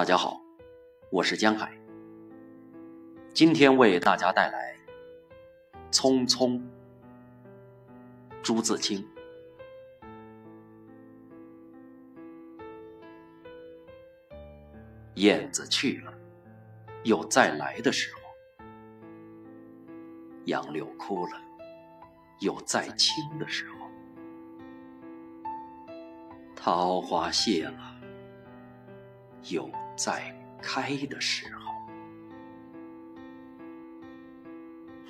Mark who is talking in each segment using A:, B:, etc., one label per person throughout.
A: 大家好，我是江海，今天为大家带来《匆匆》。朱自清。燕子去了，有再来的时候；杨柳枯了，有再青的时候；桃花谢了，有在开的时候。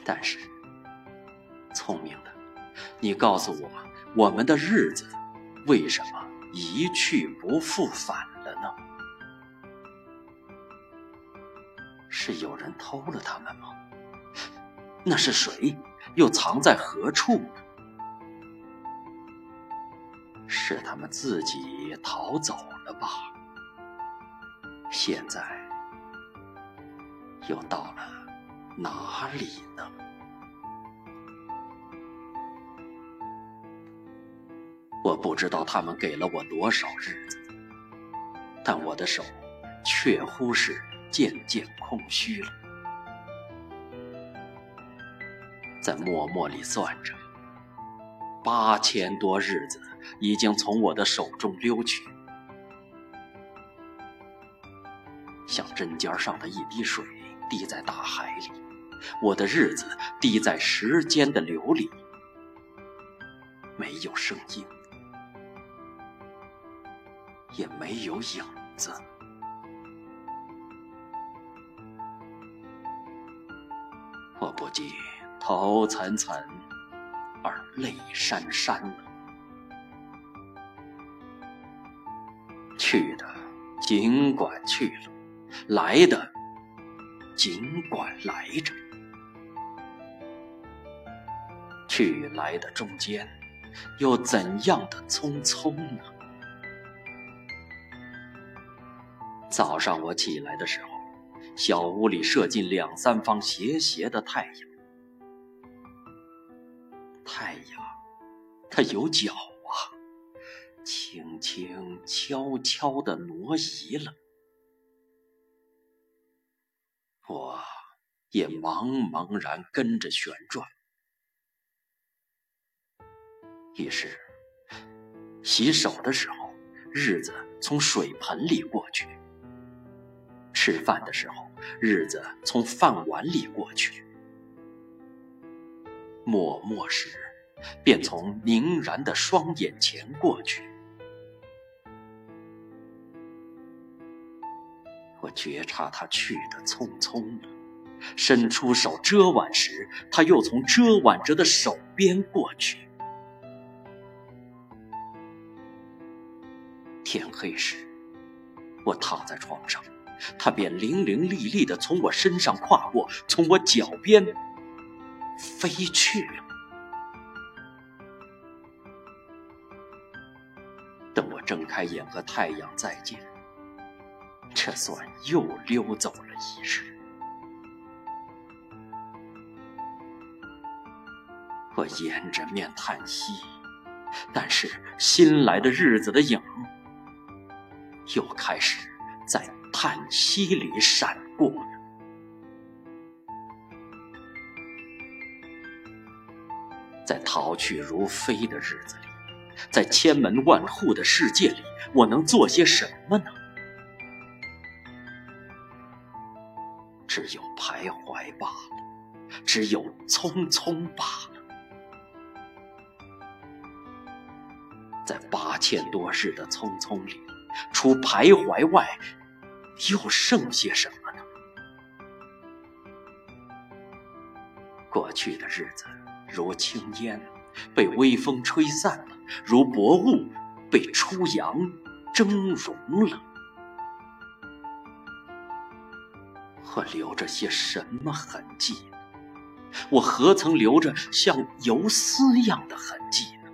A: 但是，聪明的，你告诉我，我们的日子为什么一去不复返了呢？是有人偷了他们吗？那是谁？又藏在何处？是他们自己逃走了吧？现在又到了哪里呢？我不知道他们给了我多少日子，但我的手确乎是渐渐空虚了。在默默里算着，八千多日子已经从我的手中溜去，像针尖上的一滴水滴在大海里，我的日子滴在时间的流里，没有声音。也没有影子，我不禁头涔涔而泪潸潸了。去的尽管去了，来的尽管来着，去来的中间又怎样的匆匆呢？早上我起来的时候，小屋里射进两三方斜斜的太阳。太阳，它有脚啊，轻轻悄悄地挪移了。我也茫茫然跟着旋转。于是，洗手的时候，日子从水盆里过去。吃饭的时候，日子从饭碗里过去；默默时，便从凝然的双眼前过去。觉察他去的匆匆了，伸出手遮挽时，他又从遮挽着的手边过去。天黑时，我躺在床上。他便伶伶俐俐地从我身上跨过，从我脚边飞去了。等我睁开眼和太阳再见，这算又溜走了一日。我掩着面叹息，但是新来的日子的影又开始在。叹息里闪过了，在逃去如飞的日子里，在千门万户的世界里，我能做些什么呢？只有徘徊罢了，只有匆匆罢了。在八千多日的匆匆里，除徘徊外，又剩些什么呢？过去的日子如轻烟，被微风吹散了；如薄雾，被初阳蒸融了。我留着些什么痕迹？我何曾留着像游丝一样的痕迹呢？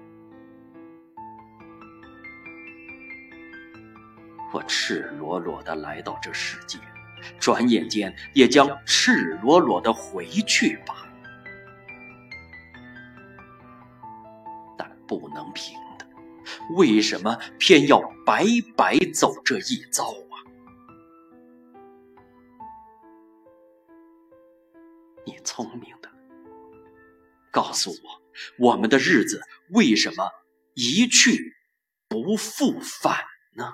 A: 我赤裸裸的来到这世界，转眼间也将赤裸裸的回去吧。但不能平的，为什么偏要白白走这一遭聪明的。告诉我，我们的日子为什么一去不复返呢？